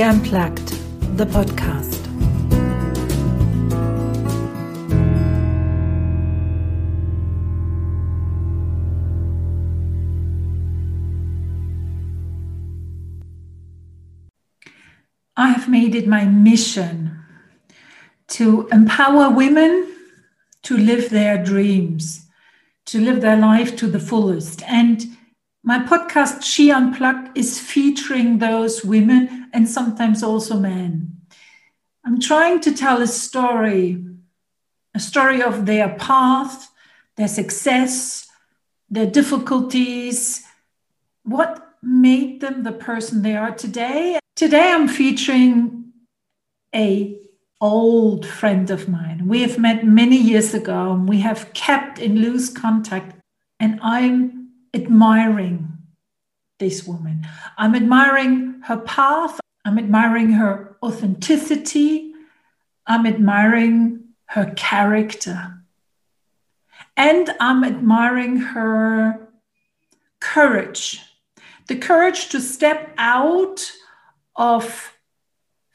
Unplugged, the podcast. I have made it my mission to empower women to live their dreams, to live their life to the fullest. And my podcast, She Unplugged, is featuring those women and sometimes also men. I'm trying to tell a story, a story of their path, their success, their difficulties, what made them the person they are today. Today I'm featuring a old friend of mine. We have met many years ago and we have kept in loose contact and I'm admiring this woman. I'm admiring her path. I'm admiring her authenticity. I'm admiring her character. And I'm admiring her courage the courage to step out of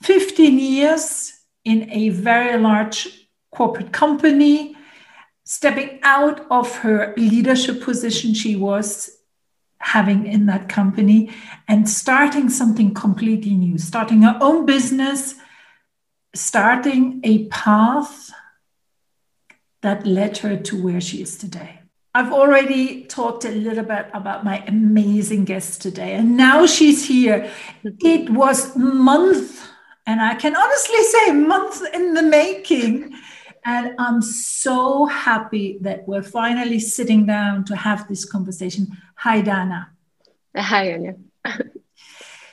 15 years in a very large corporate company, stepping out of her leadership position she was having in that company and starting something completely new, starting her own business, starting a path that led her to where she is today. I've already talked a little bit about my amazing guest today, and now she's here. It was month, and I can honestly say month in the making. And I'm so happy that we're finally sitting down to have this conversation. Hi, Dana. Hi, Anya.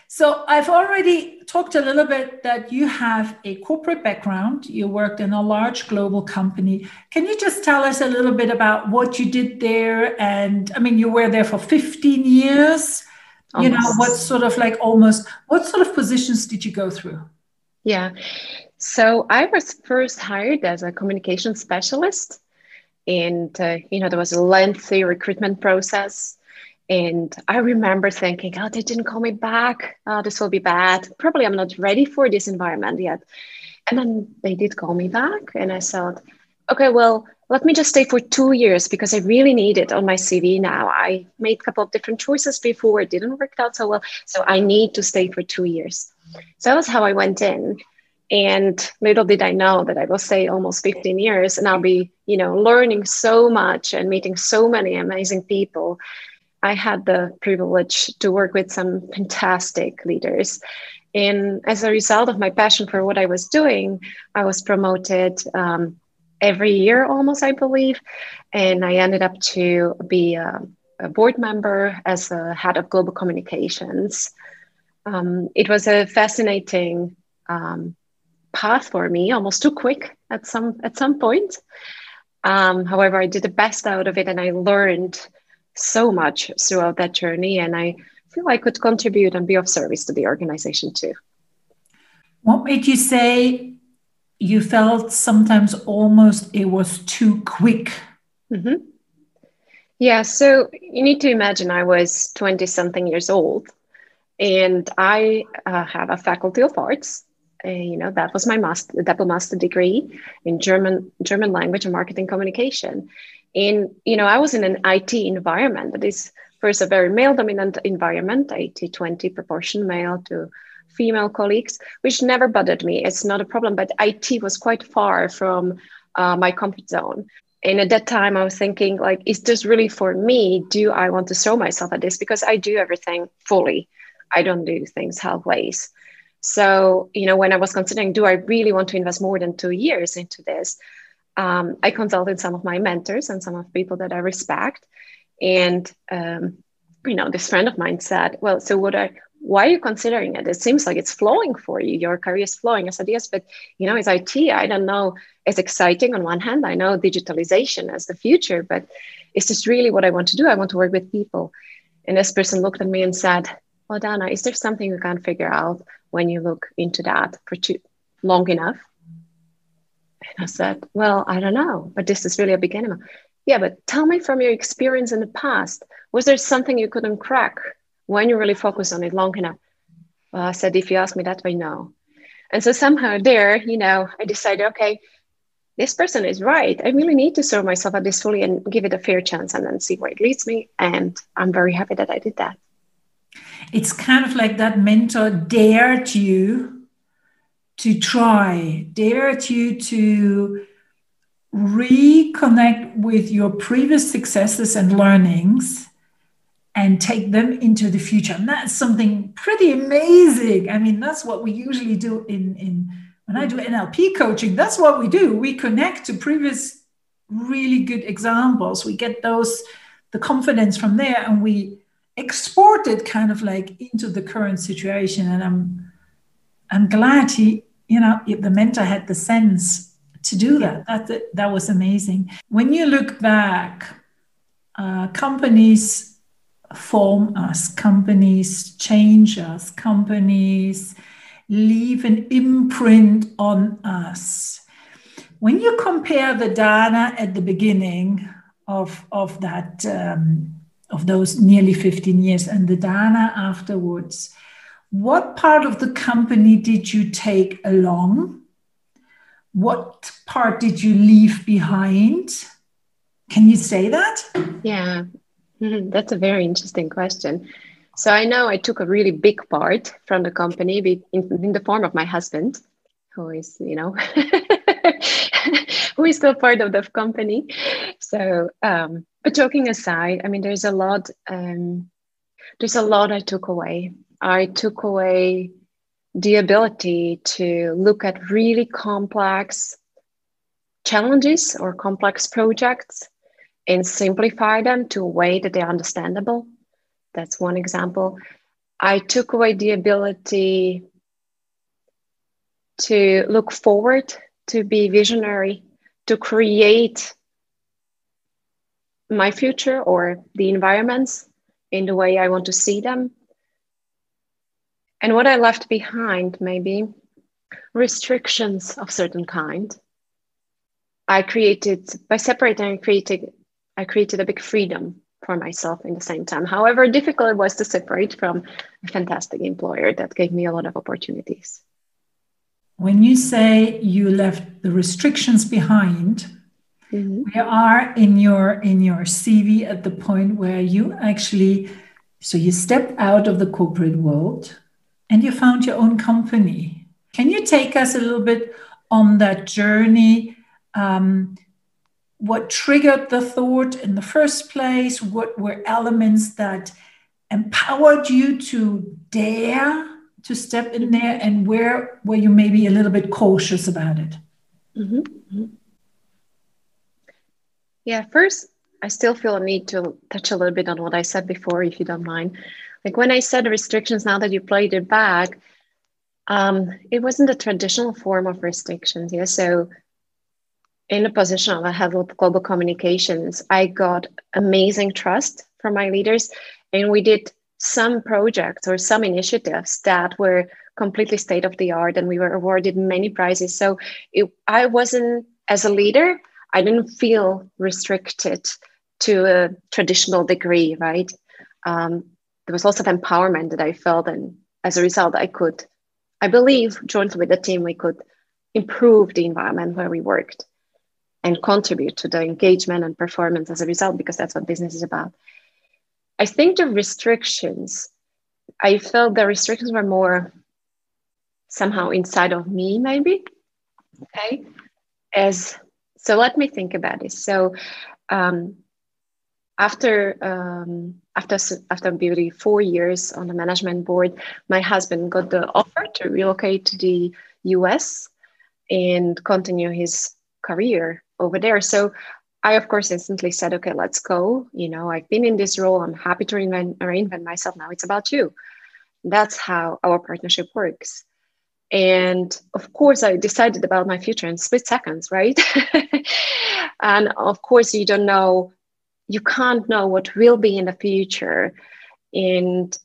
So I've already talked a little bit that you have a corporate background. You worked in a large global company. Can you just tell us a little bit about what you did there? And I mean, you were there for 15 years. Almost. You know, what sort of like almost, what sort of positions did you go through? Yeah. So I was first hired as a communication specialist. And, uh, you know, there was a lengthy recruitment process and I remember thinking, oh, they didn't call me back. Oh, this will be bad. Probably I'm not ready for this environment yet. And then they did call me back. And I thought, okay, well, let me just stay for two years because I really need it on my CV now. I made a couple of different choices before, it didn't work out so well. So I need to stay for two years. So that was how I went in. And little did I know that I will stay almost 15 years and I'll be, you know, learning so much and meeting so many amazing people I had the privilege to work with some fantastic leaders. And as a result of my passion for what I was doing, I was promoted um, every year almost, I believe. And I ended up to be a, a board member as a head of global communications. Um, it was a fascinating um, path for me, almost too quick at some at some point. Um, however, I did the best out of it, and I learned so much throughout that journey. And I feel I could contribute and be of service to the organization too. What made you say you felt sometimes almost it was too quick? Mm-hmm. Yeah, so you need to imagine I was 20 something years old and I uh, have a faculty of arts. Uh, you know that was my master, double master degree in German German language and marketing communication, in you know i was in an it environment that is first a very male dominant environment 80 20 proportion male to female colleagues which never bothered me. It's not a problem but it was quite far from uh, my comfort zone. And at that time i was thinking like is this really for me? Do i want to throw myself at this? Because i do everything fully. I don't do things halfway so you know when i was considering do i really want to invest more than two years into this um, I consulted some of my mentors and some of people that I respect. And, um, you know, this friend of mine said, well, so what I, why are you considering it? It seems like it's flowing for you. Your career is flowing. I said, yes, but, you know, it's IT. I don't know. It's exciting on one hand. I know digitalization as the future, but is this really what I want to do? I want to work with people. And this person looked at me and said, well, Dana, is there something you can't figure out when you look into that for too long enough? And I said, Well, I don't know, but this is really a beginning. Yeah, but tell me from your experience in the past, was there something you couldn't crack when you really focus on it long enough? Well, I said, if you ask me that way, no. And so somehow there, you know, I decided, okay, this person is right. I really need to serve myself at this fully and give it a fair chance and then see where it leads me. And I'm very happy that I did that. It's kind of like that mentor dared you to try, dared you to reconnect with your previous successes and learnings and take them into the future. And that's something pretty amazing. I mean, that's what we usually do in, in when I do NLP coaching, that's what we do. We connect to previous really good examples. We get those the confidence from there and we export it kind of like into the current situation. And I'm I'm glad he, you know, the mentor had the sense to do that. That that was amazing. When you look back, uh, companies form us, companies change us, companies leave an imprint on us. When you compare the Dana at the beginning of, of that um, of those nearly 15 years and the Dana afterwards, what part of the company did you take along? What part did you leave behind? Can you say that? Yeah, that's a very interesting question. So I know I took a really big part from the company in, in the form of my husband, who is, you know, who is still part of the company. So, um, but joking aside, I mean, there's a lot. Um, there's a lot I took away. I took away the ability to look at really complex challenges or complex projects and simplify them to a way that they're understandable that's one example. I took away the ability to look forward, to be visionary, to create my future or the environments in the way I want to see them. And what I left behind, maybe restrictions of certain kind. I created by separating and creating, I created a big freedom for myself in the same time. However, difficult it was to separate from a fantastic employer that gave me a lot of opportunities. When you say you left the restrictions behind, mm-hmm. we are in your in your CV at the point where you actually so you stepped out of the corporate world and you found your own company. Can you take us a little bit on that journey? Um, what triggered the thought in the first place? What were elements that empowered you to dare to step in there? And where were you maybe a little bit cautious about it? Mm-hmm. mm-hmm. Yeah, first, I still feel a need to touch a little bit on what I said before, if you don't mind. Like when I said restrictions, now that you played it back, um, it wasn't a traditional form of restrictions. Yeah, so in a position of a head of global communications, I got amazing trust from my leaders, and we did some projects or some initiatives that were completely state of the art, and we were awarded many prizes. So it, I wasn't as a leader, I didn't feel restricted to a traditional degree, right? Um, there was lots of empowerment that I felt, and as a result, I could, I believe, jointly with the team, we could improve the environment where we worked and contribute to the engagement and performance as a result, because that's what business is about. I think the restrictions, I felt the restrictions were more somehow inside of me, maybe. Okay. As so, let me think about this. So, um, after um, after after beauty four years on the management board, my husband got the offer to relocate to the U.S. and continue his career over there. So I, of course, instantly said, okay, let's go. You know, I've been in this role. I'm happy to reinvent, reinvent myself. Now it's about you. That's how our partnership works. And of course, I decided about my future in split seconds, right? and of course, you don't know, you can't know what will be in the future. And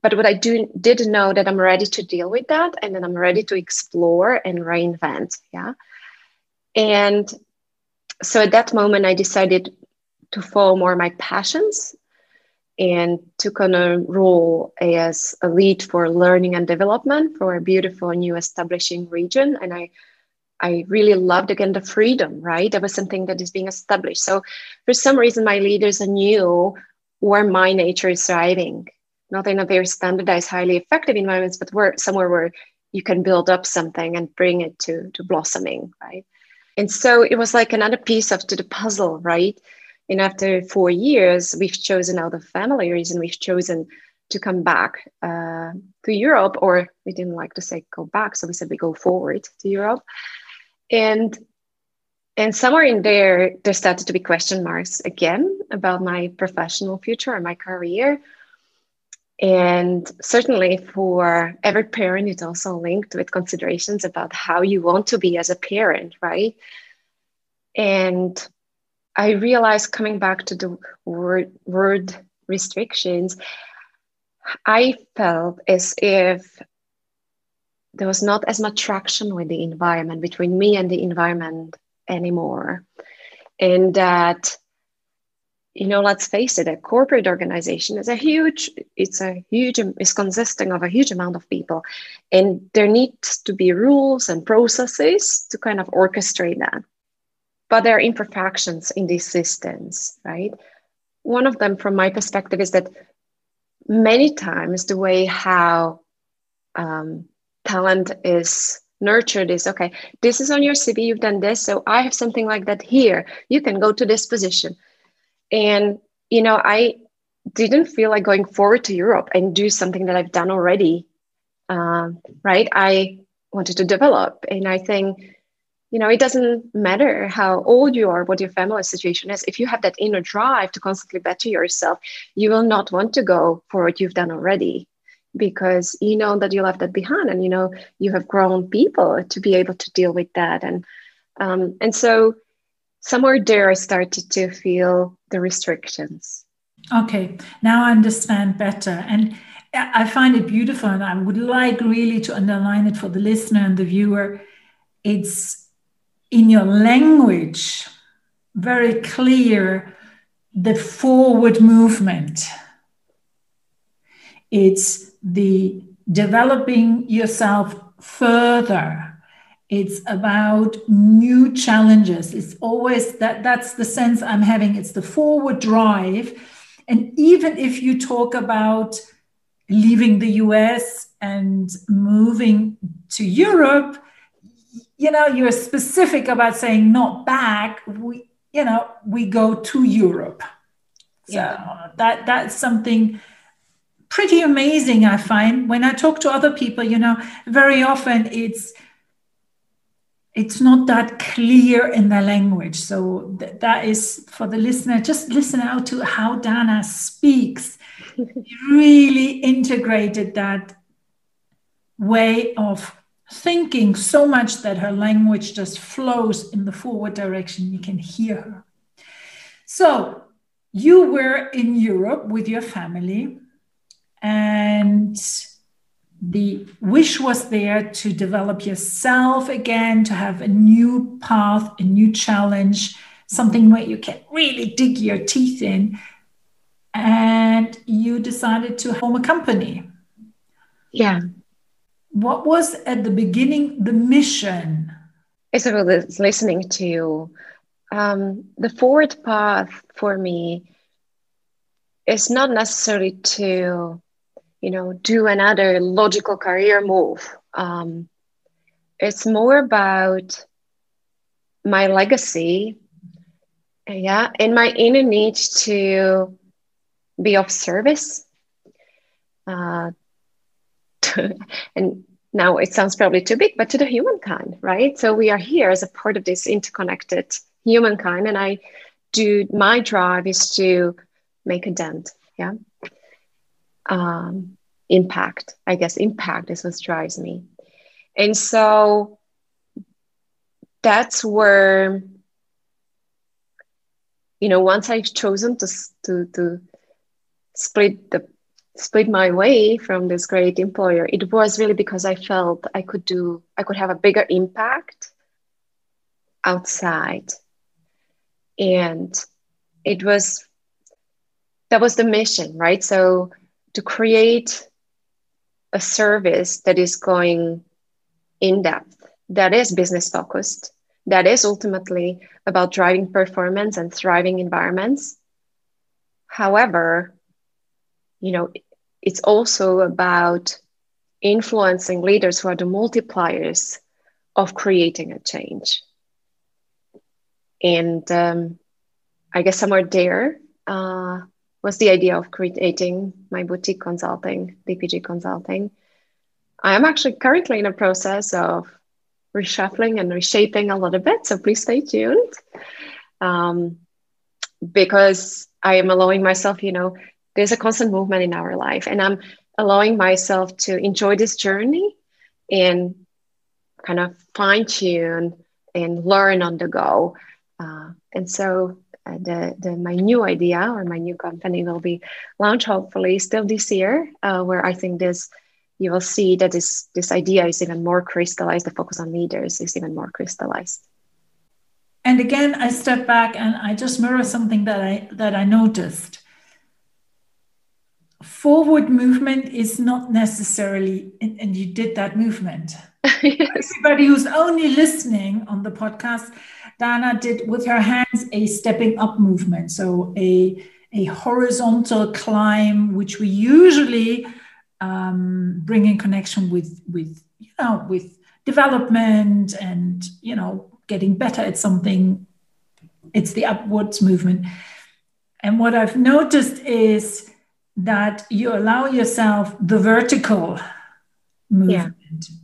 but what I do did know that I'm ready to deal with that, and then I'm ready to explore and reinvent. Yeah. And so at that moment, I decided to follow more my passions and took on a role as a lead for learning and development for a beautiful new establishing region. And I I really loved again the freedom, right? That was something that is being established. So for some reason, my leaders knew where my nature is thriving, not in a very standardized, highly effective environments, but where somewhere where you can build up something and bring it to, to blossoming, right? And so it was like another piece of the puzzle, right? And after four years, we've chosen out of family reason, we've chosen to come back uh, to Europe, or we didn't like to say go back, so we said we go forward to Europe. And and somewhere in there, there started to be question marks again about my professional future and my career. And certainly for every parent, it's also linked with considerations about how you want to be as a parent, right? And I realized coming back to the word, word restrictions, I felt as if there was not as much traction with the environment between me and the environment anymore. And that, you know, let's face it, a corporate organization is a huge, it's a huge, it's consisting of a huge amount of people. And there needs to be rules and processes to kind of orchestrate that but there are imperfections in these systems, right? One of them, from my perspective, is that many times the way how um, talent is nurtured is okay, this is on your CV, you've done this, so I have something like that here. You can go to this position. And, you know, I didn't feel like going forward to Europe and do something that I've done already, um, right? I wanted to develop. And I think you know it doesn't matter how old you are what your family situation is if you have that inner drive to constantly better yourself you will not want to go for what you've done already because you know that you left that behind and you know you have grown people to be able to deal with that and um, and so somewhere there i started to feel the restrictions okay now i understand better and i find it beautiful and i would like really to underline it for the listener and the viewer it's in your language very clear the forward movement. It's the developing yourself further. It's about new challenges. It's always that that's the sense I'm having. It's the forward drive. And even if you talk about leaving the US and moving to Europe, you know you're specific about saying not back we you know we go to europe so yeah. that that's something pretty amazing i find when i talk to other people you know very often it's it's not that clear in the language so th- that is for the listener just listen out to how dana speaks really integrated that way of thinking so much that her language just flows in the forward direction. You can hear her. So you were in Europe with your family, and the wish was there to develop yourself again, to have a new path, a new challenge, something where you can really dig your teeth in. And you decided to form a company. Yeah what was at the beginning the mission? As I listening to um, the forward path for me is not necessarily to, you know, do another logical career move. Um, it's more about my legacy, yeah, and my inner need to be of service. Uh, and now it sounds probably too big, but to the humankind, right? So we are here as a part of this interconnected humankind. And I do my drive is to make a dent. Yeah. Um, impact. I guess impact is what drives me. And so that's where, you know, once I've chosen to, to, to split the split my way from this great employer, it was really because I felt I could do, I could have a bigger impact outside. And it was that was the mission, right? So to create a service that is going in depth, that is business focused, that is ultimately about driving performance and thriving environments. However, you know, it's also about influencing leaders who are the multipliers of creating a change. And um, I guess somewhere there uh, was the idea of creating my boutique consulting, BPG Consulting. I am actually currently in a process of reshuffling and reshaping a little bit, so please stay tuned. Um, because I am allowing myself, you know, there's a constant movement in our life, and I'm allowing myself to enjoy this journey and kind of fine tune and learn on the go. Uh, and so the, the my new idea or my new company will be launched hopefully still this year, uh, where I think this you will see that this this idea is even more crystallized. The focus on leaders is even more crystallized. And again, I step back and I just mirror something that I that I noticed forward movement is not necessarily, and, and you did that movement. yes. Everybody who's only listening on the podcast, Dana did with her hands a stepping up movement. So a, a horizontal climb, which we usually um, bring in connection with, with, you know, with development and, you know, getting better at something. It's the upwards movement. And what I've noticed is that you allow yourself the vertical movement yeah.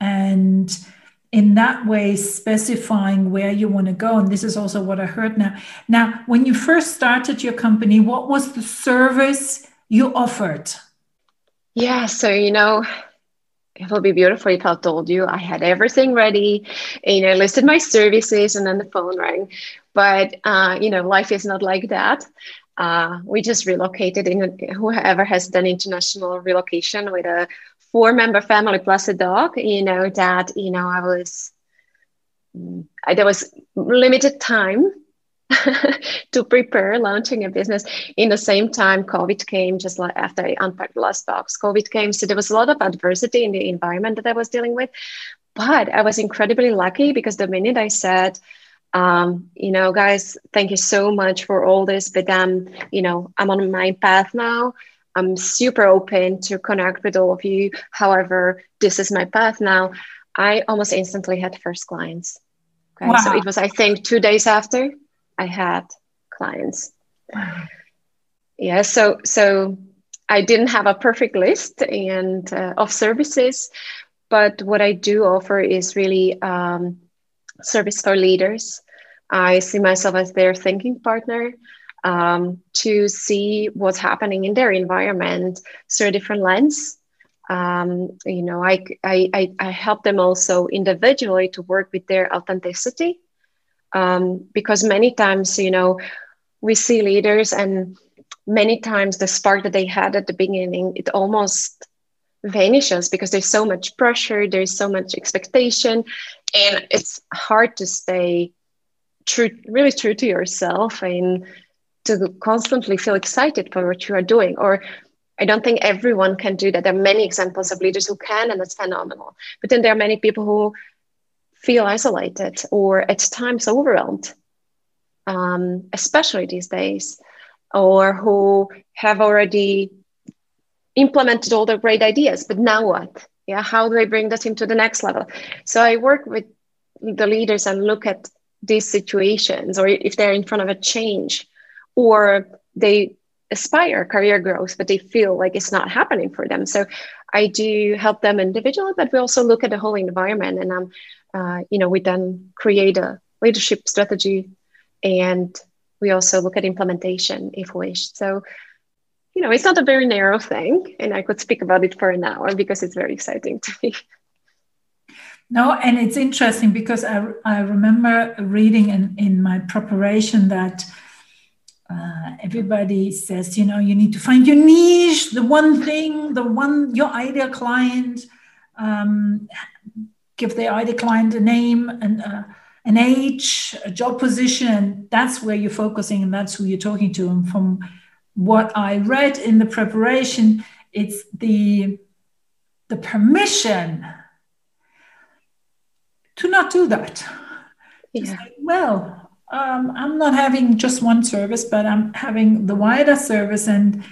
and in that way specifying where you want to go and this is also what i heard now now when you first started your company what was the service you offered yeah so you know it will be beautiful if I told you I had everything ready and you know listed my services and then the phone rang. But uh, you know, life is not like that. Uh, we just relocated in whoever has done international relocation with a four member family plus a dog you know that you know i was I, there was limited time to prepare launching a business in the same time covid came just like after i unpacked the last box covid came so there was a lot of adversity in the environment that i was dealing with but i was incredibly lucky because the minute i said um, you know, guys, thank you so much for all this. But um, you know, I'm on my path now. I'm super open to connect with all of you. However, this is my path now. I almost instantly had first clients. Okay. Wow. So it was, I think, two days after I had clients. Wow. Yeah. So so I didn't have a perfect list and uh, of services, but what I do offer is really um, service for leaders I see myself as their thinking partner um, to see what's happening in their environment through a different lens. Um, you know, I, I, I help them also individually to work with their authenticity um, because many times, you know, we see leaders and many times the spark that they had at the beginning, it almost vanishes because there's so much pressure, there's so much expectation, and it's hard to stay true, really true to yourself and to constantly feel excited for what you are doing. Or I don't think everyone can do that. There are many examples of leaders who can, and that's phenomenal. But then there are many people who feel isolated or at times overwhelmed, um, especially these days, or who have already implemented all the great ideas, but now what? Yeah, how do I bring that into the next level? So I work with the leaders and look at these situations or if they're in front of a change or they aspire career growth but they feel like it's not happening for them. So i do help them individually but we also look at the whole environment and um, uh, you know we then create a leadership strategy and we also look at implementation if wished so you know it's not a very narrow thing and i could speak about it for an hour because it's very exciting to me. No, and it's interesting because I, I remember reading in, in my preparation that uh, everybody says, you know, you need to find your niche, the one thing, the one, your ideal client, um, give the ideal client a name and uh, an age, a job position. That's where you're focusing and that's who you're talking to. And from what I read in the preparation, it's the the permission to not do that. Yeah. Say, well, um, I'm not having just one service, but I'm having the wider service. And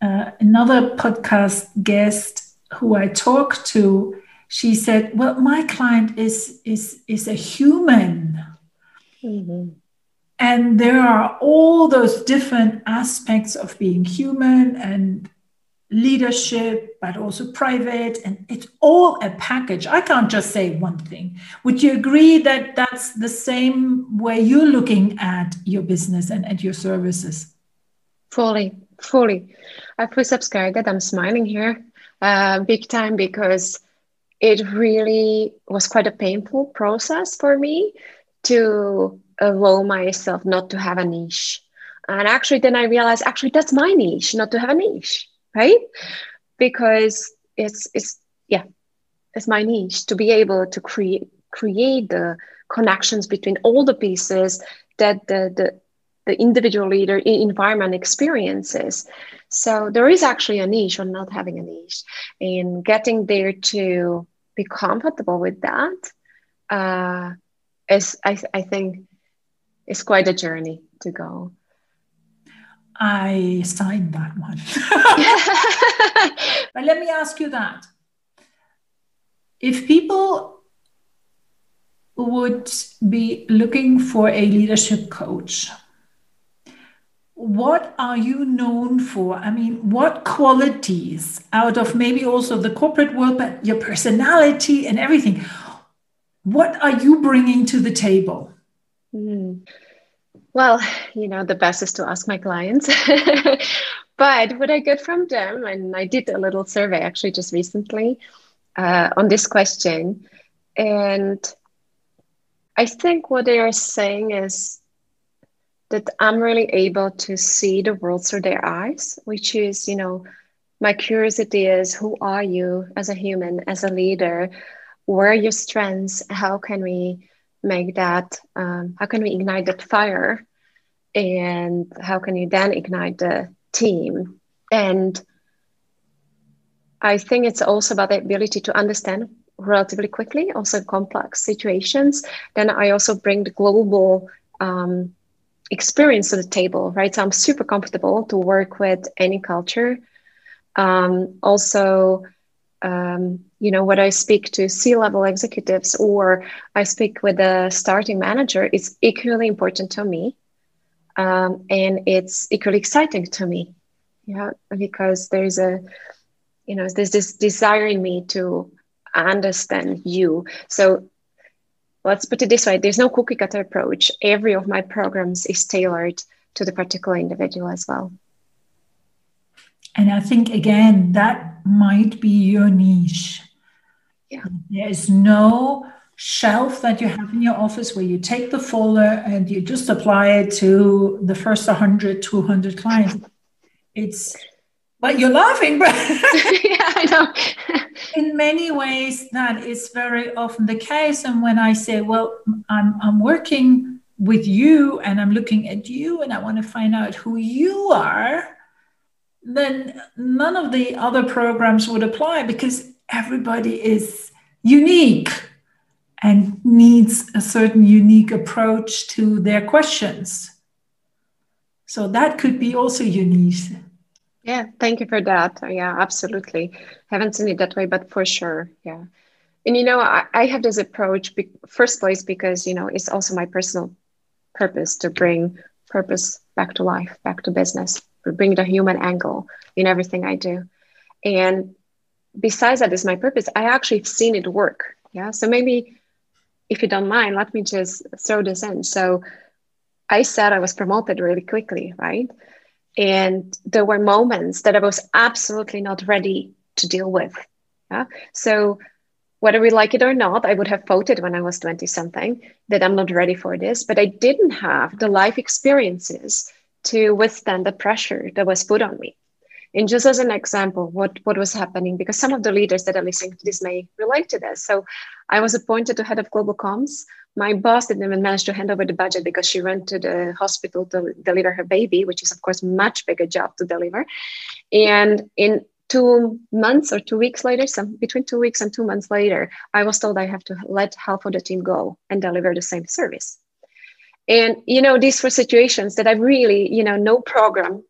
uh, another podcast guest who I talked to, she said, "Well, my client is is is a human." Mm-hmm. And there are all those different aspects of being human and leadership, but also private, and it's all a package. I can't just say one thing. Would you agree that that's the same way you're looking at your business and at your services? Fully, fully. I fully subscribe that. I'm smiling here uh, big time because it really was quite a painful process for me to allow myself not to have a niche. And actually, then I realized actually that's my niche, not to have a niche right? Because it's it's yeah it's my niche to be able to create create the connections between all the pieces that the the, the individual leader environment experiences. So there is actually a niche on not having a niche and getting there to be comfortable with that uh, is I, I think is quite a journey to go I signed that one. but let me ask you that. If people would be looking for a leadership coach, what are you known for? I mean, what qualities out of maybe also the corporate world, but your personality and everything, what are you bringing to the table? Mm. Well, you know, the best is to ask my clients. but what I get from them, and I did a little survey actually just recently uh, on this question, and I think what they are saying is that I'm really able to see the world through their eyes, which is, you know, my curiosity is who are you as a human, as a leader? Where are your strengths? How can we make that um, how can we ignite that fire? And how can you then ignite the team? And i think it's also about the ability to understand relatively quickly also complex situations. Then i also bring the global um, experience to the table right? So i'm super comfortable to work with any culture. Um, also um, you know, when I speak to C level executives or I speak with a starting manager, it's equally important to me. Um, and it's equally exciting to me. Yeah, because there's a, you know, there's this desire in me to understand you. So let's put it this way there's no cookie cutter approach. Every of my programs is tailored to the particular individual as well. And I think, again, that might be your niche. Yeah. There is no shelf that you have in your office where you take the folder and you just apply it to the first 100, 200 clients. It's, but you're laughing, but yeah, I know. in many ways, that is very often the case. And when I say, well, I'm, I'm working with you and I'm looking at you and I want to find out who you are, then none of the other programs would apply because everybody is unique and needs a certain unique approach to their questions. So that could be also unique. Yeah, thank you for that. Yeah, absolutely. Haven't seen it that way, but for sure. Yeah. And you know, I, I have this approach, be, first place, because, you know, it's also my personal purpose to bring purpose back to life, back to business, bring the human angle in everything I do. And besides that is my purpose. I actually seen it work. Yeah. So maybe if you don't mind let me just throw this in. So i said i was promoted really quickly right? And there were moments that i was absolutely not ready to deal with. Yeah. So whether we like it or not i would have voted when i was 20 something that i'm not ready for this but i didn't have the life experiences to withstand the pressure that was put on me And just as an example, what, what was happening, because some of the leaders that are listening to this may relate to this. So I was appointed to head of global comms. My boss didn't even manage to hand over the budget because she went to the hospital to deliver her baby, which is of course much bigger job to deliver. And in two months or two weeks later, some between two weeks and two months later, I was told I have to let half of the team go and deliver the same service. And you know, these were situations that I really, you know, no program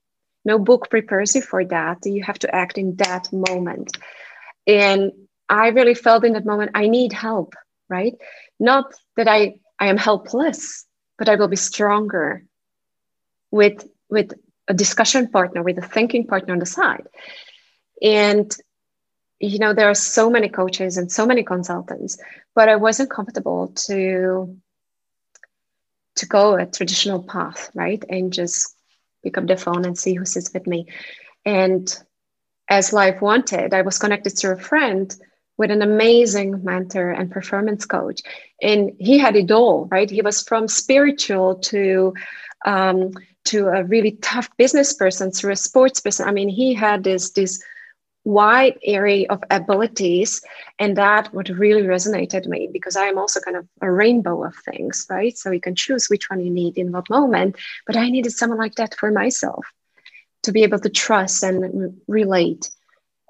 no book prepares you for that. You have to act in that moment. And i really felt in that moment i need help right? Not that i i am helpless but i will be stronger with with a discussion partner with a thinking partner on the side. And you know there are so many coaches and so many consultants but i wasn't comfortable to to go a traditional path right and just pick up the phone and see who sits with me. And as life wanted, I was connected to a friend with an amazing mentor and performance coach. And he had it all, right? He was from spiritual to um, to a really tough business person through a sports person. I mean, he had this this wide area of abilities and that what really resonated me because i am also kind of a rainbow of things right? So you can choose which one you need in what moment but i needed someone like that for myself to be able to trust and relate.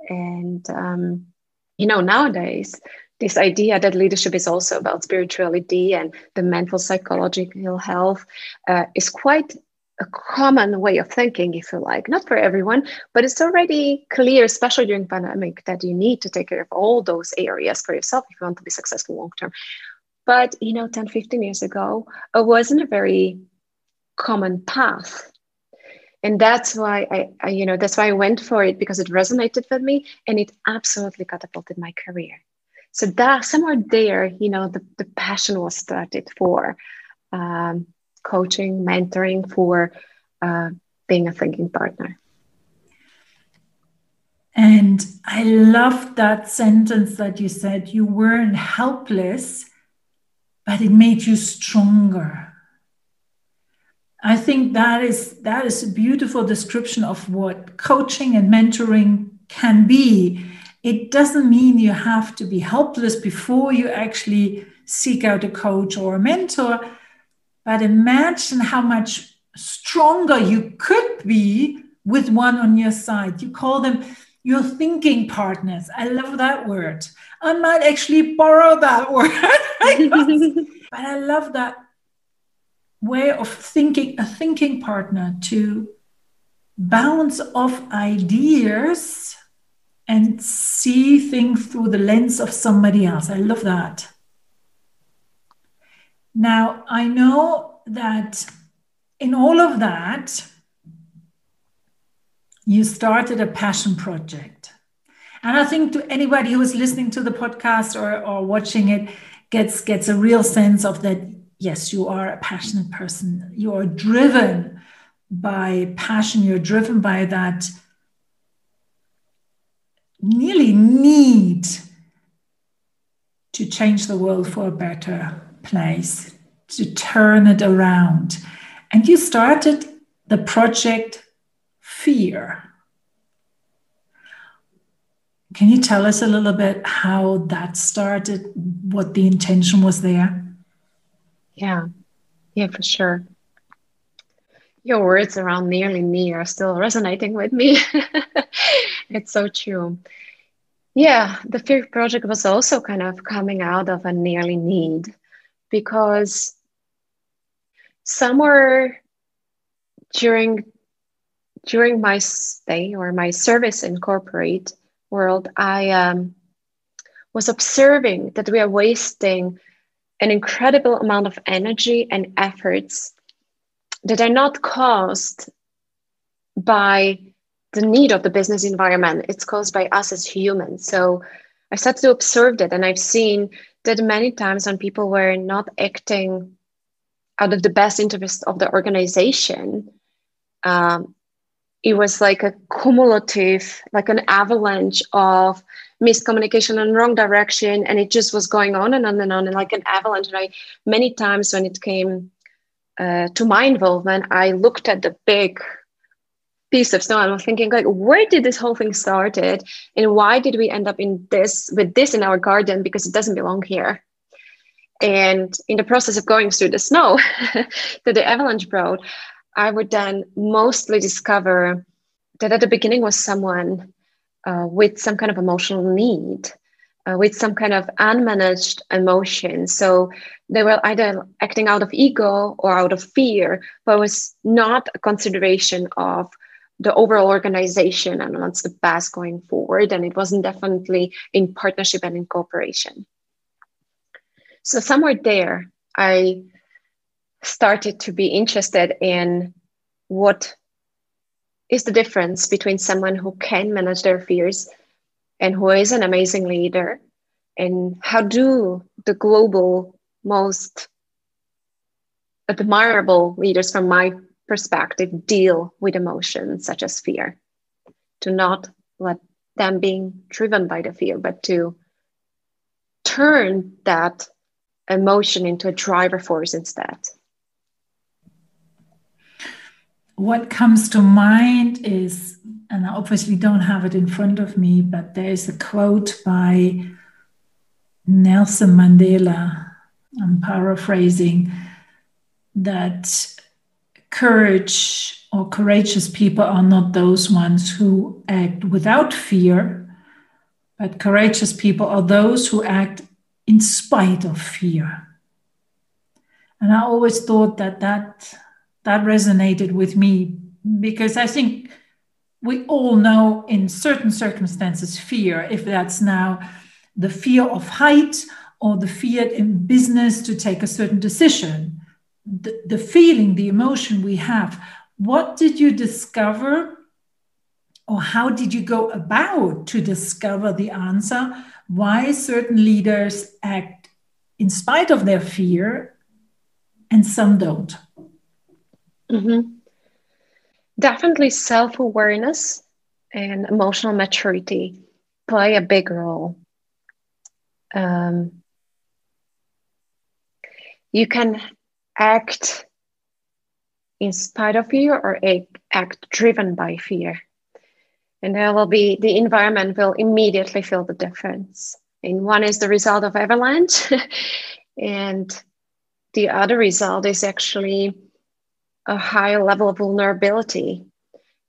And um, you know nowadays this idea that leadership is also about spirituality and the mental psychological health uh, is quite a common way of thinking, if you like, not for everyone, but it's already clear, especially during pandemic, that you need to take care of all those areas for yourself if you want to be successful long term. But you know, 10, 15 years ago, it wasn't a very common path. And that's why I, I, you know, that's why I went for it because it resonated with me and it absolutely catapulted my career. So that somewhere there, you know, the, the passion was started for um, coaching, mentoring, for uh, being a thinking partner. And I love that sentence that you said you weren't helpless, but it made you stronger. I think that is that is a beautiful description of what coaching and mentoring can be. It doesn't mean you have to be helpless before you actually seek out a coach or a mentor, but imagine how much stronger you could be with one on your side. You call them your thinking partners. I love that word. I might actually borrow that word. but I love that way of thinking, a thinking partner to bounce off ideas and see things through the lens of somebody else. I love that. Now, I know that in all of that, you started a passion project. And I think to anybody who is listening to the podcast or, or watching it gets, gets a real sense of that, yes, you are a passionate person. You are driven by passion, you're driven by that nearly need to change the world for a better place to turn it around. And you started the project Fear. Can you tell us a little bit how that started, what the intention was there? Yeah, yeah, for sure. Your words around nearly me are still resonating with me. it's so true. Yeah, the Fear Project was also kind of coming out of a nearly need because somewhere during during my stay or my service in corporate world, I um, was observing that we are wasting an incredible amount of energy and efforts that are not caused by the need of the business environment. It's caused by us as humans. So I started to observe that, and I've seen that many times when people were not acting out of the best interest of the organization, um, it was like a cumulative, like an avalanche of miscommunication and wrong direction, and it just was going on and on and on, and like an avalanche. And I, many times when it came uh, to my involvement, I looked at the big piece of snow. I was thinking, like, where did this whole thing started, and why did we end up in this with this in our garden? Because it doesn't belong here. And in the process of going through the snow that the avalanche brought, I would then mostly discover that at the beginning was someone uh, with some kind of emotional need, uh, with some kind of unmanaged emotion. So they were either acting out of ego or out of fear, but was not a consideration of the overall organization and what's the best going forward. And it wasn't definitely in partnership and in cooperation. So somewhere there, I started to be interested in what is the difference between someone who can manage their fears and who is an amazing leader and how do the global most admirable leaders from my perspective deal with emotions such as fear. To not let them being driven by the fear but to turn that emotion into a driver force instead. What comes to mind is and i obviously don't have it in front of me but there is a quote by nelson mandela. I'm paraphrasing that courage or courageous people are not those ones who act without fear, but courageous people are those who act in spite of fear. And I always thought that that, that resonated with me because I think we all know in certain circumstances fear, if that's now the fear of height or the fear in business to take a certain decision the, the feeling, the emotion we have. What did you discover, or how did you go about to discover the answer? Why certain leaders act in spite of their fear and some don't? Mm-hmm. Definitely self awareness and emotional maturity play a big role. Um, you can act in spite of fear or act driven by fear. And there will be the environment will immediately feel the difference. And one is the result of avalanche, and the other result is actually a high level of vulnerability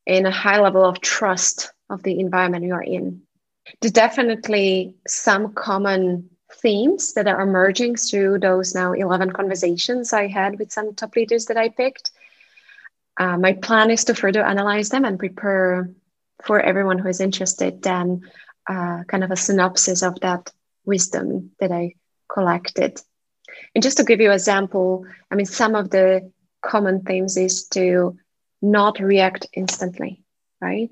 and a high level of trust of the environment you are in. There's definitely some common themes that are emerging through those now 11 conversations I had with some top leaders that I picked. Uh, my plan is to further analyze them and prepare for everyone who is interested then uh, kind of a synopsis of that wisdom that I collected. And just to give you an example, I mean, some of the common themes is to not react instantly, right?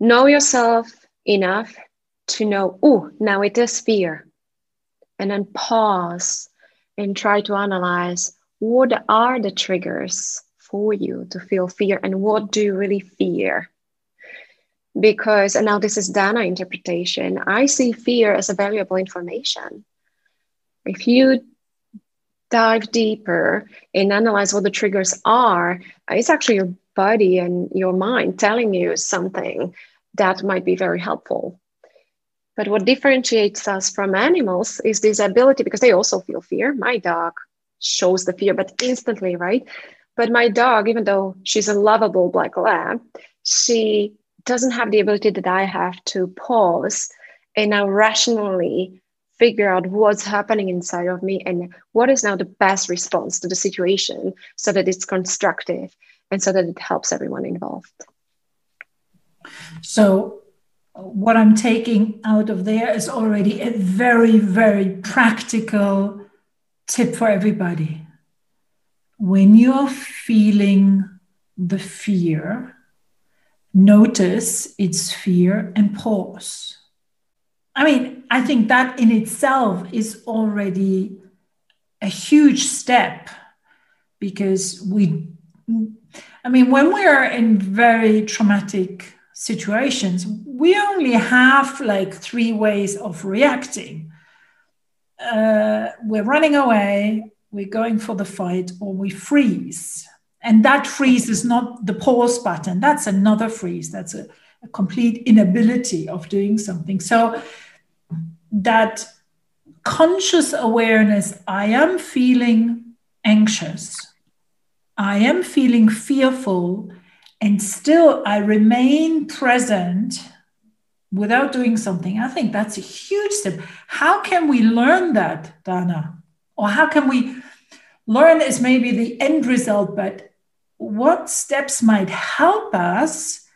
Know yourself enough to know, oh, now it is fear. And then pause and try to analyze what are the triggers for you to feel fear and what do you really fear? Because, and now this is Dana interpretation, I see fear as a valuable information. If you dive deeper and analyze what the triggers are, it's actually your body and your mind telling you something that might be very helpful. But what differentiates us from animals is this ability, because they also feel fear. My dog shows the fear, but instantly, right? But my dog, even though she's a lovable black lab, she doesn't have the ability that I have to pause and now rationally figure out what's happening inside of me and what is now the best response to the situation so that it's constructive and so that it helps everyone involved. So what I'm taking out of there is already a very, very practical tip for everybody. When you're feeling the fear, notice its fear and pause. I mean, I think that in itself is already a huge step because we, I mean, when we are in very traumatic situations, we only have like three ways of reacting. Uh, we're running away, we're going for the fight, or we freeze. And that freeze is not the pause button, that's another freeze. That's a, a complete inability of doing something. So that conscious awareness I am feeling anxious, I am feeling fearful, and still I remain present without doing something. I think that's a huge step. How can we learn that, Dana? Or how can we learn is maybe the end result, but what steps might help us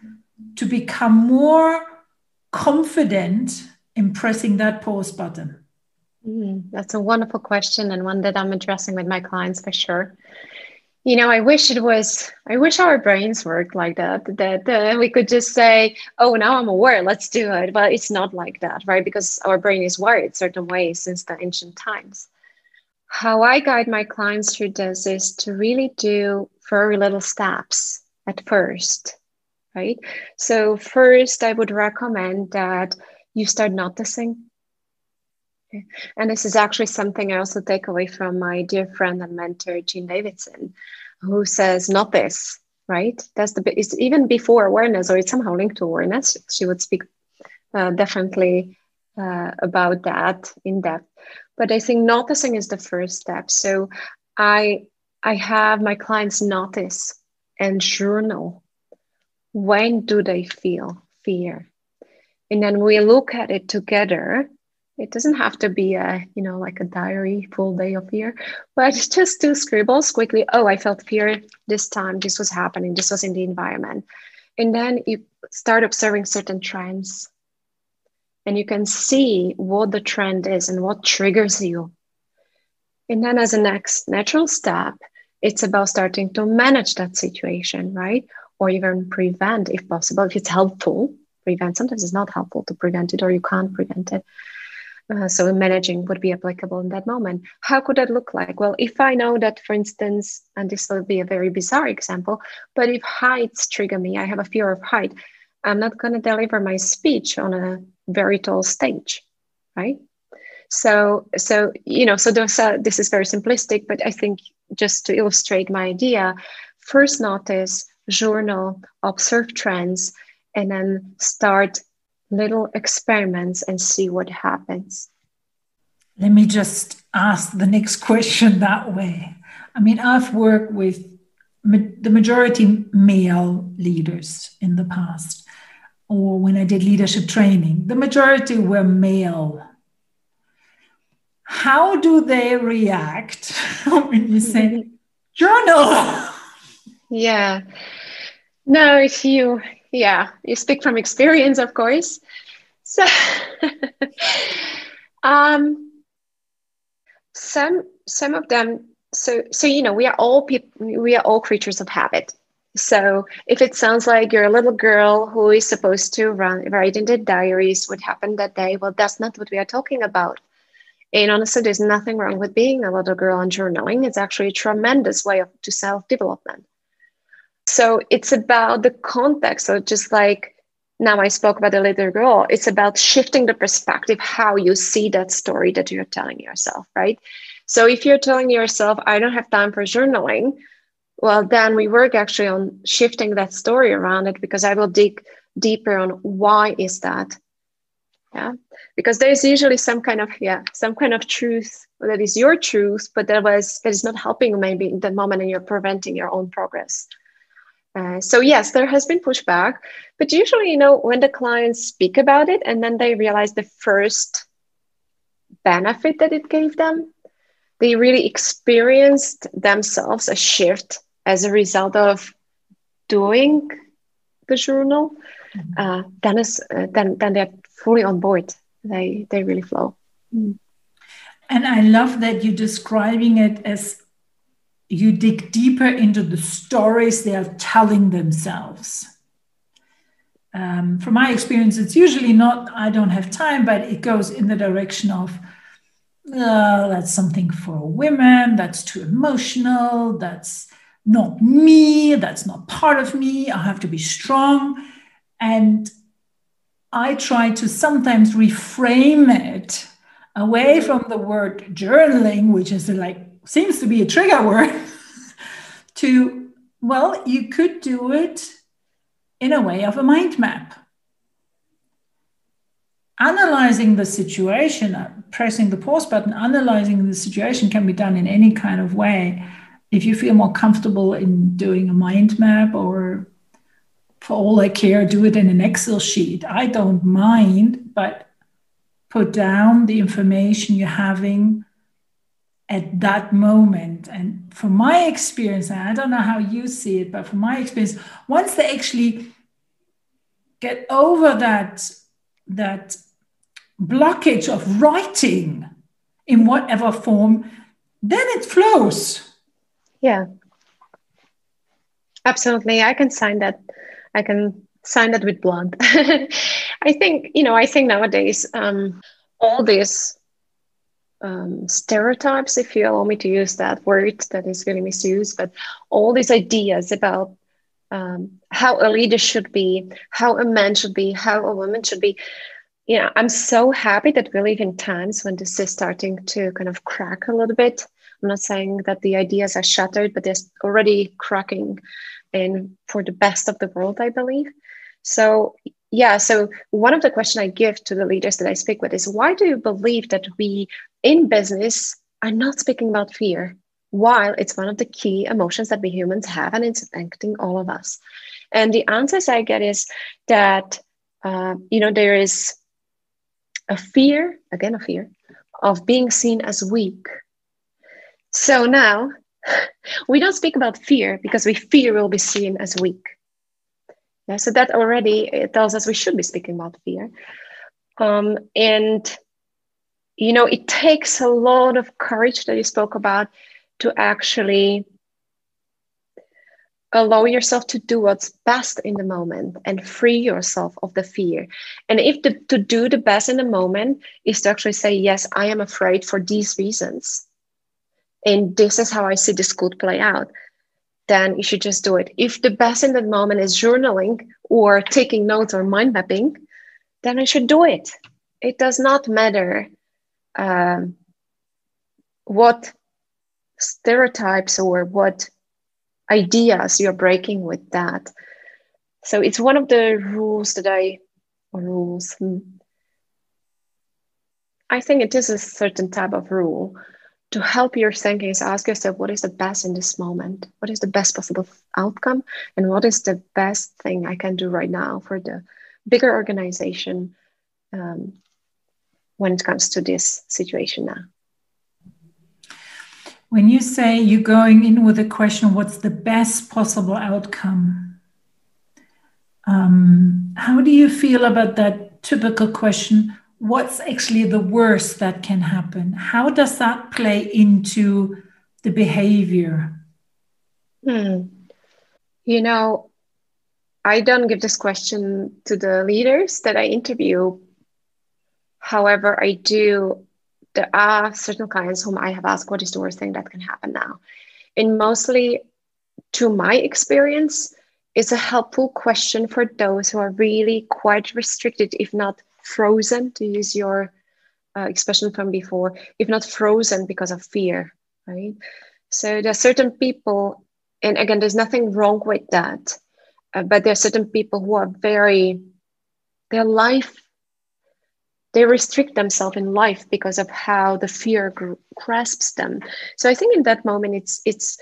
to become more confident in pressing that pause button? Mm, that's a wonderful question and one that I'm addressing with my clients for sure you know i wish it was i wish our brains worked like that that uh, we could just say oh now i'm aware let's do it. But it's not like that right? Because our brain is wired certain ways since the ancient times. How i guide my clients through this is to really do very little steps at first right? So first i would recommend that you start noticing and this is actually something I also take away from my dear friend and mentor, Jean Davidson, who says, not this, right? That's the, it's even before awareness, or it's somehow linked to awareness. She would speak uh, definitely uh, about that in depth. But I think noticing is the first step. So I, I have my clients notice and journal when do they feel fear? And then we look at it together it doesn't have to be a you know like a diary full day of fear but just two scribbles quickly. Oh i felt fear this time. This was happening. This was in the environment. And then you start observing certain trends. And you can see what the trend is and what triggers you. And then as a next natural step it's about starting to manage that situation right? Or even prevent if possible if it's helpful prevent. Sometimes it's not helpful to prevent it or you can't prevent it uh, so managing would be applicable in that moment. How could that look like? Well, if I know that, for instance, and this will be a very bizarre example, but if heights trigger me, I have a fear of height, I'm not going to deliver my speech on a very tall stage, right? So, so you know, so those are, this is very simplistic, but I think just to illustrate my idea, first notice, journal, observe trends, and then start little experiments and see what happens. Let me just ask the next question that way. I mean, I've worked with the majority male leaders in the past, or when I did leadership training, the majority were male. How do they react when you say journal? Yeah. No, if you yeah you speak from experience of course. So um some some of them so so you know we are all people we are all creatures of habit. So if it sounds like you're a little girl who is supposed to run write in the diaries what happened that day well that's not what we are talking about. And honestly there's nothing wrong with being a little girl and journaling. It's actually a tremendous way of to self-development so it's about the context. So just like now I spoke about the little girl, it's about shifting the perspective, how you see that story that you're telling yourself, right? So if you're telling yourself, I don't have time for journaling, well, then we work actually on shifting that story around it because I will dig deeper on why is that? Yeah. Because there's usually some kind of, yeah, some kind of truth that is your truth, but that was that is not helping maybe in that moment and you're preventing your own progress. Uh, so yes, there has been pushback, but usually, you know, when the clients speak about it and then they realize the first benefit that it gave them, they really experienced themselves a shift as a result of doing the journal. Mm-hmm. Uh, then, is, uh, then, then they're fully on board. They they really flow. Mm. And I love that you're describing it as you dig deeper into the stories they are telling themselves. Um, from my experience, it's usually not, I don't have time, but it goes in the direction of, uh, that's something for women, that's too emotional, that's not me, that's not part of me, I have to be strong. And I try to sometimes reframe it away from the word journaling, which is like seems to be a trigger word, to Well, you could do it in a way of a mind map. Analyzing the situation, uh, pressing the pause button, analyzing the situation can be done in any kind of way. If you feel more comfortable in doing a mind map or for all I care, do it in an Excel sheet. I don't mind, but put down the information you're having at that moment. And from my experience, and I don't know how you see it, but from my experience, once they actually get over that, that blockage of writing in whatever form, then it flows. Yeah. Absolutely. I can sign that. I can sign that with blood. I think, you know, I think nowadays um, all this um, stereotypes, if you allow me to use that word that is really misused, but all these ideas about um, how a leader should be, how a man should be, how a woman should be. You know, I'm so happy that we live in times when this is starting to kind of crack a little bit. I'm not saying that the ideas are shattered, but they're already cracking and for the best of the world, I believe. So yeah, so one of the questions I give to the leaders that I speak with is why do you believe that we in business are not speaking about fear while it's one of the key emotions that we humans have and it's affecting all of us? And the answers I get is that, uh, you know, there is a fear, again, a fear of being seen as weak. So now we don't speak about fear because we fear we'll be seen as weak yeah, so that already tells us we should be speaking about fear. Um, and, you know, it takes a lot of courage that you spoke about to actually allow yourself to do what's best in the moment and free yourself of the fear. And if the, to do the best in the moment is to actually say, yes, I am afraid for these reasons. And this is how I see this could play out then you should just do it. If the best in the moment is journaling or taking notes or mind mapping, then I should do it. It does not matter um, what stereotypes or what ideas you're breaking with that. So it's one of the rules that I, rules. Hmm. I think it is a certain type of rule to help your thinking is ask yourself what is the best in this moment what is the best possible outcome and what is the best thing i can do right now for the bigger organization um, when it comes to this situation now when you say you're going in with a question what's the best possible outcome um, how do you feel about that typical question what's actually the worst that can happen? How does that play into the behavior? Hmm. You know, I don't give this question to the leaders that I interview. However, I do. There are certain clients whom I have asked, what is the worst thing that can happen now? And mostly, to my experience, it's a helpful question for those who are really quite restricted, if not frozen, to use your uh, expression from before, if not frozen because of fear, right? So there are certain people, and again, there's nothing wrong with that, uh, but there are certain people who are very, their life, they restrict themselves in life because of how the fear grasps them. So I think in that moment, it's it's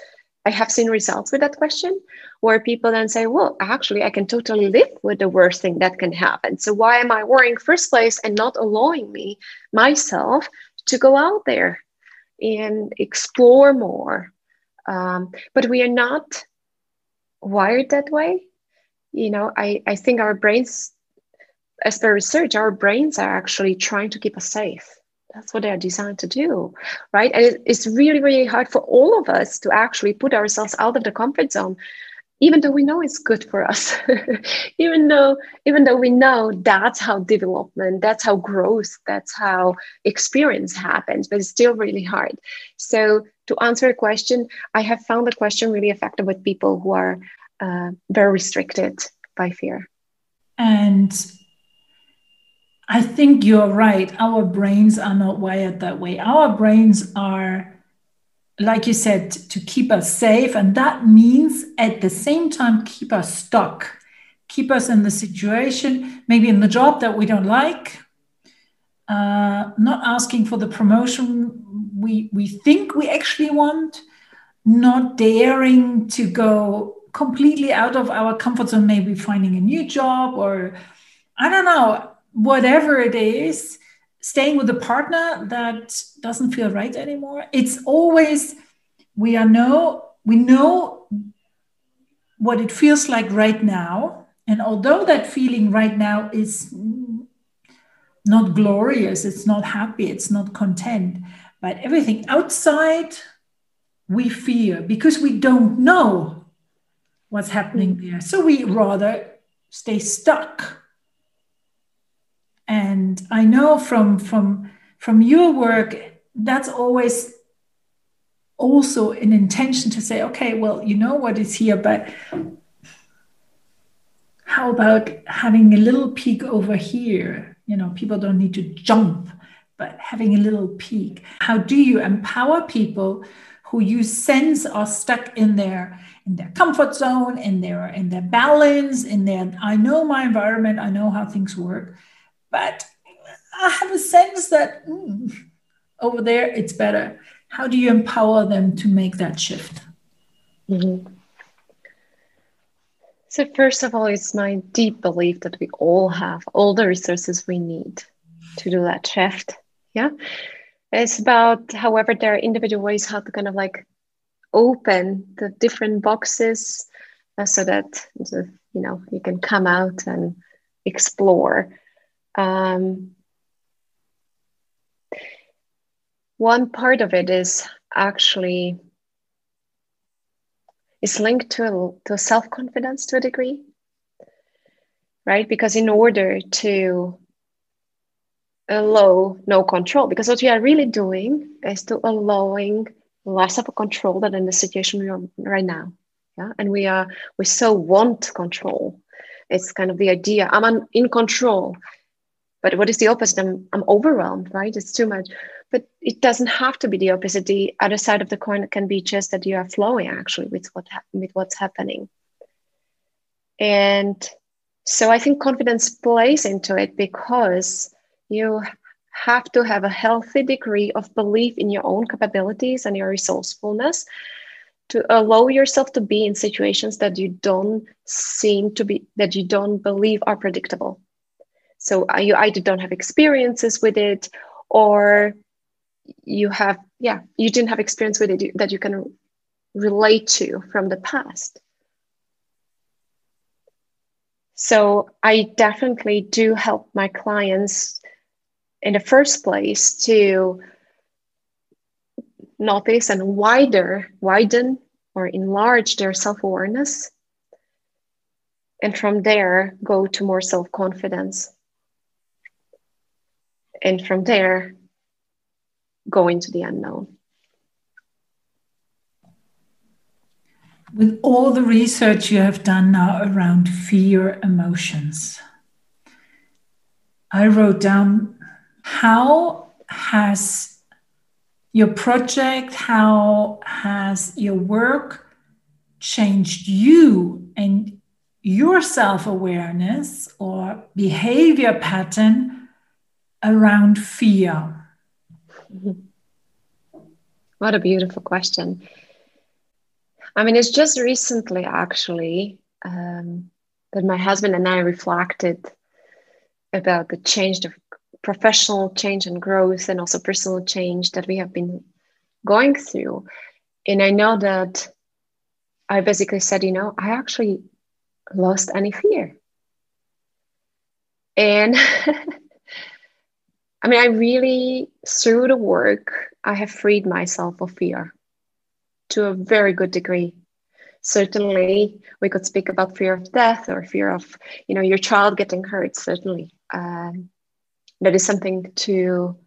I have seen results with that question where people then say, well, actually, I can totally live with the worst thing that can happen. So why am I worrying first place and not allowing me myself to go out there and explore more? Um, but we are not wired that way. You know, I, I think our brains, as per research, our brains are actually trying to keep us safe. That's what they're designed to do right? And it's really really hard for all of us to actually put ourselves out of the comfort zone even though we know it's good for us. Even though even though we know that's how development that's how growth that's how experience happens but it's still really hard. So to answer a question i have found the question really effective with people who are uh, very restricted by fear. And I think you're right. Our brains are not wired that way. Our brains are like you said, to keep us safe. And that means at the same time, keep us stuck, keep us in the situation, maybe in the job that we don't like, uh, not asking for the promotion we, we think we actually want, not daring to go completely out of our comfort zone, maybe finding a new job or I don't know, whatever it is staying with a partner that doesn't feel right anymore. It's always we are know we know what it feels like right now. And although that feeling right now is not glorious it's not happy it's not content but everything outside we fear because we don't know what's happening mm. there. So we rather stay stuck and i know from from from your work that's always also an intention to say okay well you know what is here but how about having a little peek over here? You know people don't need to jump but having a little peek. How do you empower people who you sense are stuck in their in their comfort zone in their in their balance in their i know my environment i know how things work but I have a sense that mm, over there it's better. How do you empower them to make that shift? Mm-hmm. So, first of all, it's my deep belief that we all have all the resources we need to do that shift. Yeah. It's about, however, there are individual ways how to kind of like open the different boxes uh, so that, you know, you can come out and explore um, one part of it is actually is linked to to self-confidence to a degree right? Because in order to allow no control because what we are really doing is to allowing less of a control than in the situation we are right now yeah? And we are we so want control. It's kind of the idea i'm in control but what is the opposite? I'm, I'm overwhelmed, right? It's too much. But it doesn't have to be the opposite. The other side of the coin can be just that you are flowing actually with what ha- with what's happening. And so I think confidence plays into it because you have to have a healthy degree of belief in your own capabilities and your resourcefulness to allow yourself to be in situations that you don't seem to be that you don't believe are predictable so you either don't have experiences with it or you have, yeah, you didn't have experience with it that you can relate to from the past. So I definitely do help my clients in the first place to notice and wider, widen or enlarge their self-awareness. And from there, go to more self-confidence and from there go into the unknown. With all the research you have done now around fear emotions i wrote down how has your project how has your work changed you and your self-awareness or behavior pattern around fear? What a beautiful question. I mean, it's just recently actually um, that my husband and I reflected about the change of professional change and growth and also personal change that we have been going through. And I know that I basically said, you know, I actually lost any fear. And I mean, I really, through the work, I have freed myself of fear to a very good degree. Certainly, we could speak about fear of death or fear of, you know, your child getting hurt. Certainly, um, that is something to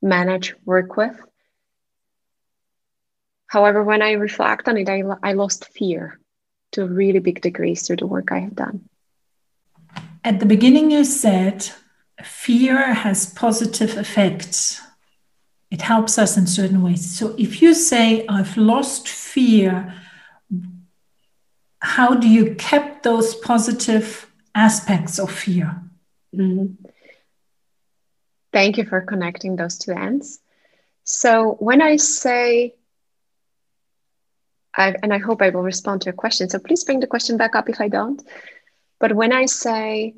manage, work with. However, when I reflect on it, I, I lost fear to a really big degree through the work I have done. At the beginning, you said fear has positive effects it helps us in certain ways. So if you say, I've lost fear, how do you keep those positive aspects of fear? Mm-hmm. Thank you for connecting those two ends. So when I say, I, and I hope I will respond to your question. So please bring the question back up if I don't. But when I say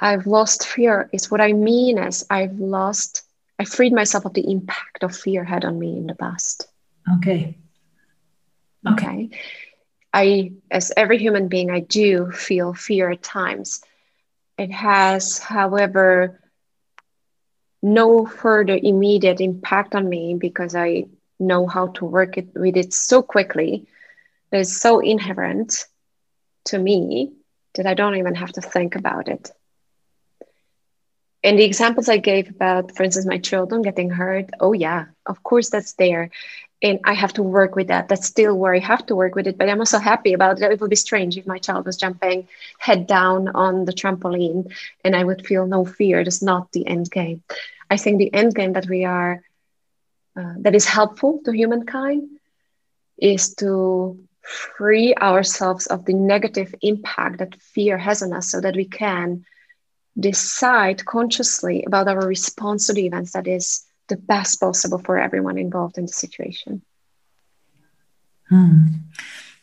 I've lost fear, is what I mean is I've lost, I freed myself of the impact of fear had on me in the past. Okay. Okay. okay. I, as every human being, I do feel fear at times. It has, however, no further immediate impact on me because I know how to work it, with it so quickly. It's so inherent to me that I don't even have to think about it. And the examples I gave about, for instance, my children getting hurt, oh, yeah, of course that's there and I have to work with that. That's still where I have to work with it. But I'm also happy about it. It would be strange if my child was jumping head down on the trampoline and I would feel no fear. That's not the end game. I think the end game that we are, uh, that is helpful to humankind, is to free ourselves of the negative impact that fear has on us, so that we can decide consciously about our response to the events that is the best possible for everyone involved in the situation. Hmm.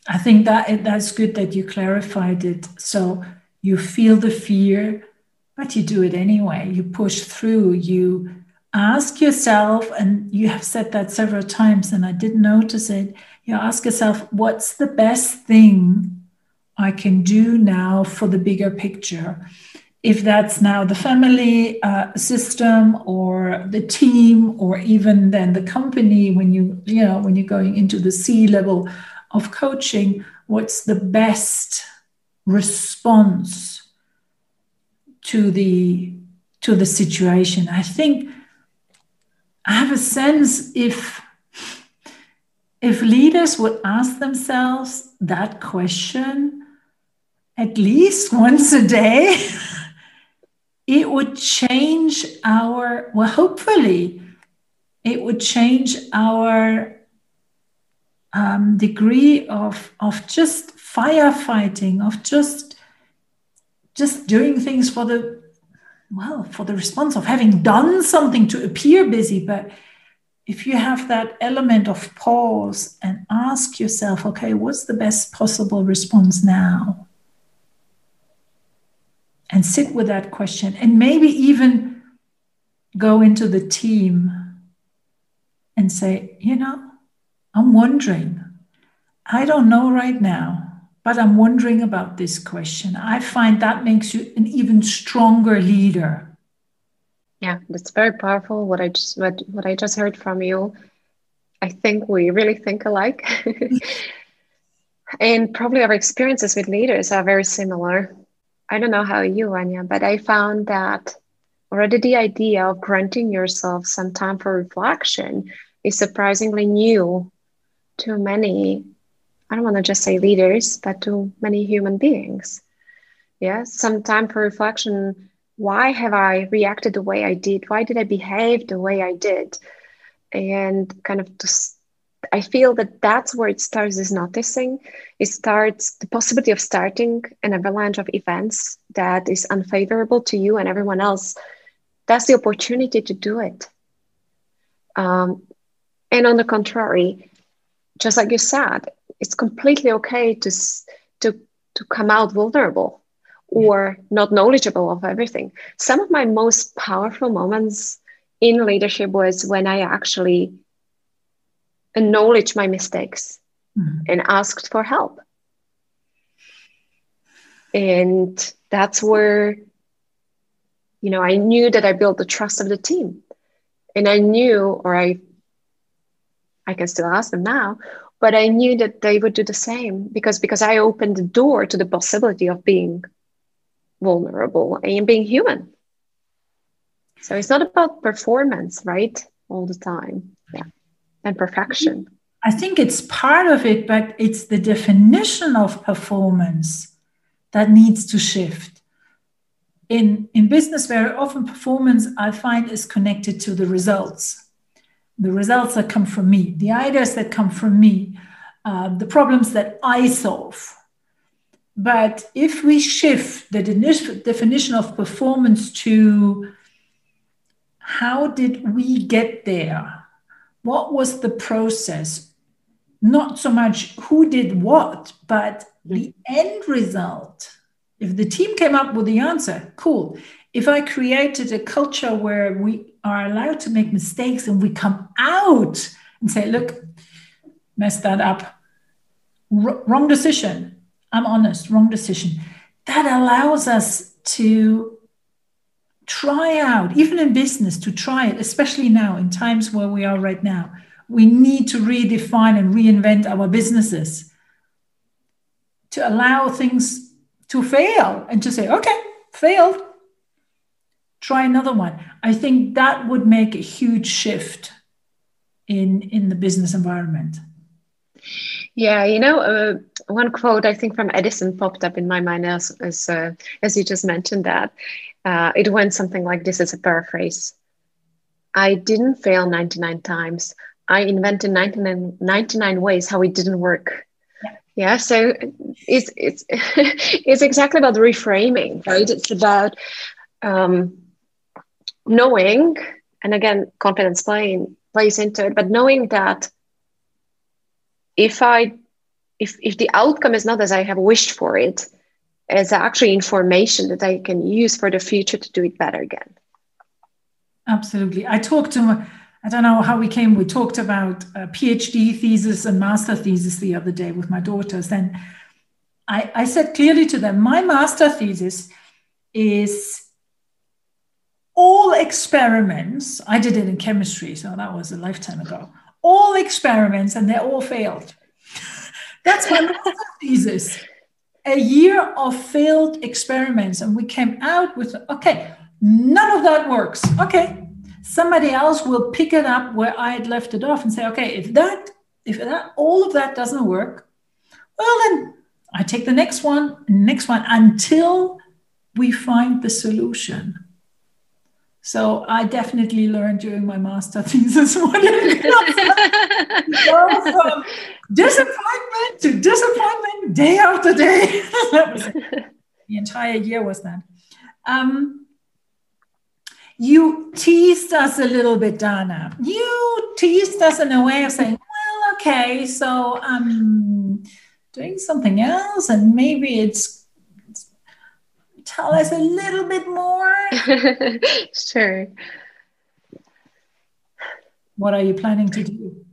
I think that that's good that you clarified it. So you feel the fear, but you do it anyway. You push through. You ask yourself, and you have said that several times, and I didn't notice it. You ask yourself, what's the best thing I can do now for the bigger picture? If that's now the family uh, system or the team or even then the company when you you know when you're going into the c level of coaching what's the best response to the to the situation? I think i have a sense if if leaders would ask themselves that question at least once a day it would change our, well, hopefully, it would change our um, degree of, of just firefighting, of just just doing things for the well for the response of having done something to appear busy. But if you have that element of pause and ask yourself okay what's the best possible response now and sit with that question and maybe even go into the team and say, you know, I'm wondering. I don't know right now, but I'm wondering about this question. I find that makes you an even stronger leader. Yeah, that's very powerful. What I just what, what I just heard from you, I think we really think alike. and probably our experiences with leaders are very similar. I don't know how you, Anya, but I found that already the idea of granting yourself some time for reflection is surprisingly new to many, I don't want to just say leaders, but to many human beings. Yeah, some time for reflection. Why have I reacted the way I did? Why did I behave the way I did? And kind of to I feel that that's where it starts is noticing. It starts the possibility of starting an avalanche of events that is unfavorable to you and everyone else. That's the opportunity to do it. Um, and on the contrary, just like you said, it's completely okay to, to, to come out vulnerable or not knowledgeable of everything. Some of my most powerful moments in leadership was when I actually acknowledged my mistakes mm-hmm. and asked for help. And that's where, you know, I knew that I built the trust of the team. And I knew, or I I can still ask them now, but I knew that they would do the same because because I opened the door to the possibility of being vulnerable and being human. So it's not about performance, right? All the time. And perfection. I think it's part of it, but it's the definition of performance that needs to shift. In, in business, very often performance I find is connected to the results. the results that come from me, the ideas that come from me, uh, the problems that I solve. But if we shift the definition of performance to how did we get there? What was the process? Not so much who did what, but the end result. If the team came up with the answer, cool. If I created a culture where we are allowed to make mistakes and we come out and say, look, messed that up, R- wrong decision. I'm honest, wrong decision. That allows us to try out, even in business, to try it, especially now in times where we are right now. We need to redefine and reinvent our businesses to allow things to fail and to say, okay, failed, try another one. I think that would make a huge shift in, in the business environment. Yeah, you know, uh, one quote I think from Edison popped up in my mind as as, uh, as you just mentioned that. Uh, it went something like this as a paraphrase. I didn't fail 99 times. I invented 99, 99 ways how it didn't work. Yeah. yeah so it's it's it's exactly about reframing, right? It's about um, knowing, and again, confidence playing plays into it, but knowing that if I if if the outcome is not as I have wished for it, as actually information that I can use for the future to do it better again. Absolutely. I talked to I don't know how we came. We talked about a PhD thesis and master thesis the other day with my daughters. And I, I said clearly to them, my master thesis is all experiments. I did it in chemistry, so that was a lifetime ago all experiments and they all failed. That's my master thesis. A year of failed experiments, and we came out with okay, none of that works. Okay, somebody else will pick it up where I had left it off and say, okay, if that, if that, all of that doesn't work, well then I take the next one, next one until we find the solution. So I definitely learned during my master thesis what it go from disappointment to disappointment day after day. the entire year was that. Um, you teased us a little bit, Dana. You teased us in a way of saying, well, okay, so I'm doing something else, and maybe it's tell us a little bit more? sure. What are you planning to do?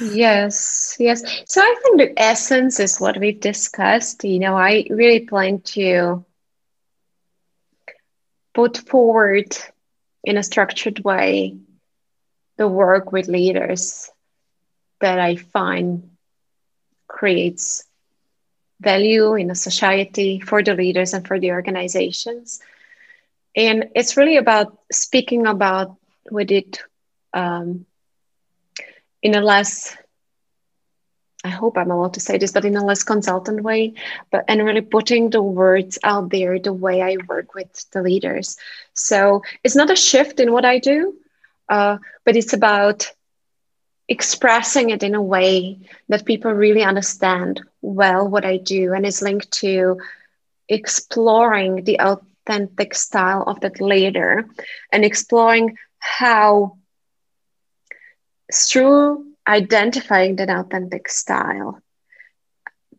yes, yes. So I think the essence is what we've discussed. You know, I really plan to put forward in a structured way the work with leaders that I find creates value in a society for the leaders and for the organizations. And it's really about speaking about with it um, in a less I hope I'm allowed to say this, but in a less consultant way, but and really putting the words out there the way I work with the leaders. So it's not a shift in what I do, uh, but it's about expressing it in a way that people really understand well what I do and is linked to exploring the authentic style of that leader and exploring how through identifying that authentic style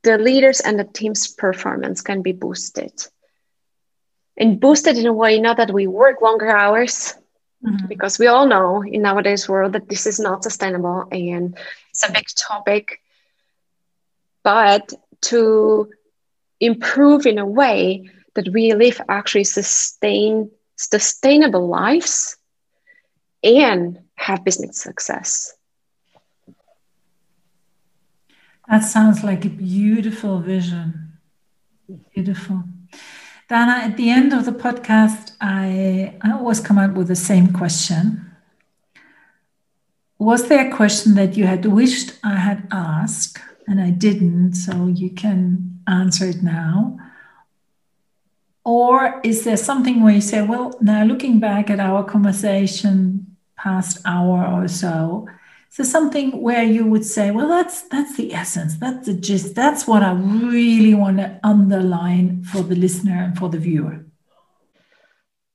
the leaders and the team's performance can be boosted. And boosted in a way not that we work longer hours mm-hmm. because we all know in nowadays world that this is not sustainable and it's a big topic. But to improve in a way that we live actually sustain sustainable lives and have business success. That sounds like a beautiful vision. Beautiful Dana, at the end of the podcast, I, I always come up with the same question. Was there a question that you had wished I had asked and I didn't, so you can answer it now? Or is there something where you say, well, now looking back at our conversation past hour or so, So something where you would say, well, that's that's the essence, that's the gist, that's what I really want to underline for the listener and for the viewer.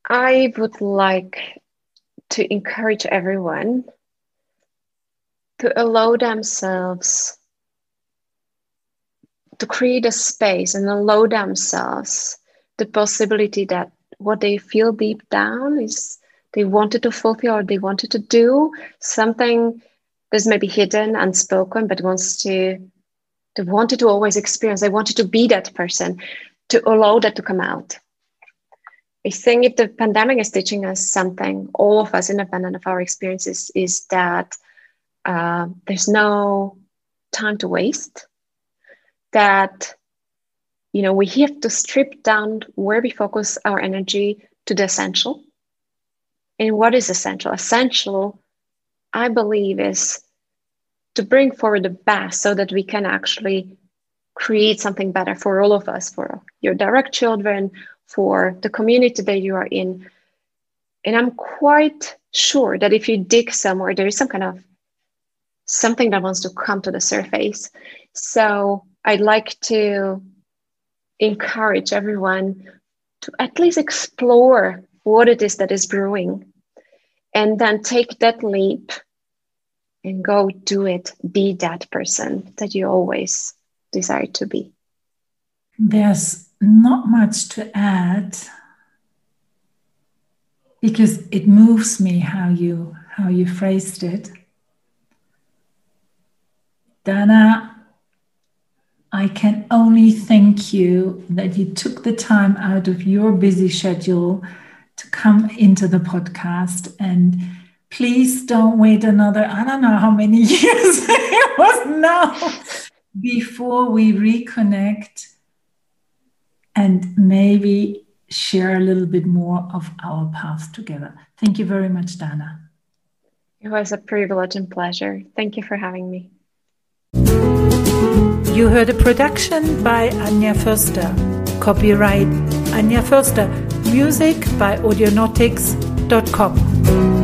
I would like to encourage everyone to allow themselves to create a space and allow themselves the possibility that what they feel deep down is they wanted to fulfill or they wanted to do something that's maybe hidden, unspoken, but wants to wanted to always experience. They wanted to be that person, to allow that to come out. I think if the pandemic is teaching us something, all of us, independent of our experiences, is that uh, there's no time to waste. That you know we have to strip down where we focus our energy to the essential. And what is essential? Essential I believe, is to bring forward the best so that we can actually create something better for all of us, for your direct children, for the community that you are in. And I'm quite sure that if you dig somewhere, there is some kind of something that wants to come to the surface. So I'd like to encourage everyone to at least explore what it is that is brewing and then take that leap and go do it. Be that person that you always desire to be. There's not much to add because it moves me how you how you phrased it. Dana, I can only thank you that you took the time out of your busy schedule to come into the podcast and please don't wait another, I don't know how many years it was now before we reconnect and maybe share a little bit more of our path together. Thank you very much, Dana. It was a privilege and pleasure. Thank you for having me. You heard a production by Anja Förster. Copyright Anja Förster. Music by Audionautics.com.